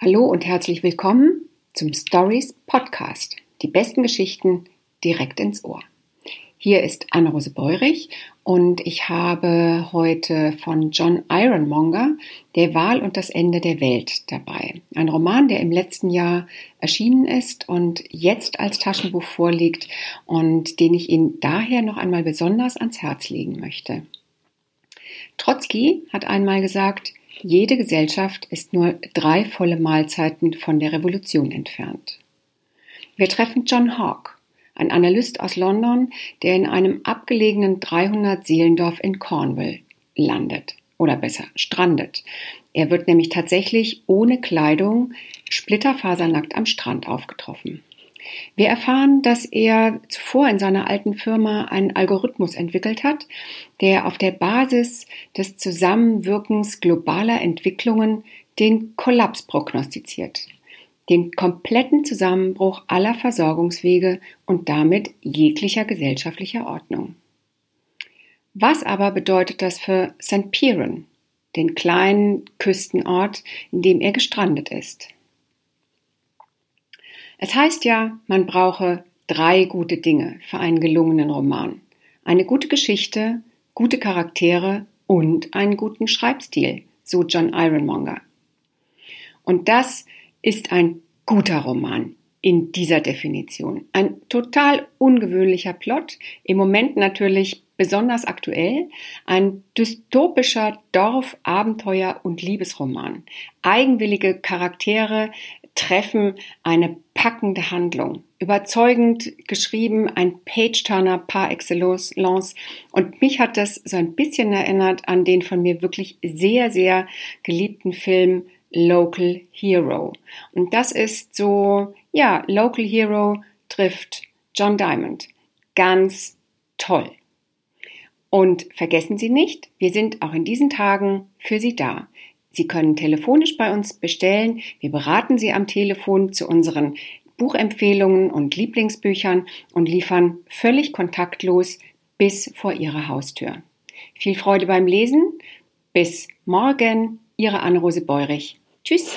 Hallo und herzlich willkommen zum Stories Podcast. Die besten Geschichten direkt ins Ohr. Hier ist Anne-Rose Beurich und ich habe heute von John Ironmonger Der Wahl und das Ende der Welt dabei. Ein Roman, der im letzten Jahr erschienen ist und jetzt als Taschenbuch vorliegt und den ich Ihnen daher noch einmal besonders ans Herz legen möchte. Trotzki hat einmal gesagt, jede Gesellschaft ist nur drei volle Mahlzeiten von der Revolution entfernt. Wir treffen John Hawke, ein Analyst aus London, der in einem abgelegenen 300 Seelendorf in Cornwall landet oder besser strandet. Er wird nämlich tatsächlich ohne Kleidung splitterfasernackt am Strand aufgetroffen. Wir erfahren, dass er zuvor in seiner alten Firma einen Algorithmus entwickelt hat, der auf der Basis des Zusammenwirkens globaler Entwicklungen den Kollaps prognostiziert, den kompletten Zusammenbruch aller Versorgungswege und damit jeglicher gesellschaftlicher Ordnung. Was aber bedeutet das für St. Piran, den kleinen Küstenort, in dem er gestrandet ist? Es heißt ja, man brauche drei gute Dinge für einen gelungenen Roman. Eine gute Geschichte, gute Charaktere und einen guten Schreibstil, so John Ironmonger. Und das ist ein guter Roman in dieser Definition. Ein total ungewöhnlicher Plot, im Moment natürlich besonders aktuell, ein dystopischer Dorf-, Abenteuer- und Liebesroman. Eigenwillige Charaktere, treffen eine packende Handlung. Überzeugend geschrieben, ein Page-Turner par excellence. Und mich hat das so ein bisschen erinnert an den von mir wirklich sehr, sehr geliebten Film Local Hero. Und das ist so, ja, Local Hero trifft John Diamond. Ganz toll. Und vergessen Sie nicht, wir sind auch in diesen Tagen für Sie da. Sie können telefonisch bei uns bestellen. Wir beraten Sie am Telefon zu unseren Buchempfehlungen und Lieblingsbüchern und liefern völlig kontaktlos bis vor Ihre Haustür. Viel Freude beim Lesen. Bis morgen, Ihre Anne-Rose Beurich. Tschüss.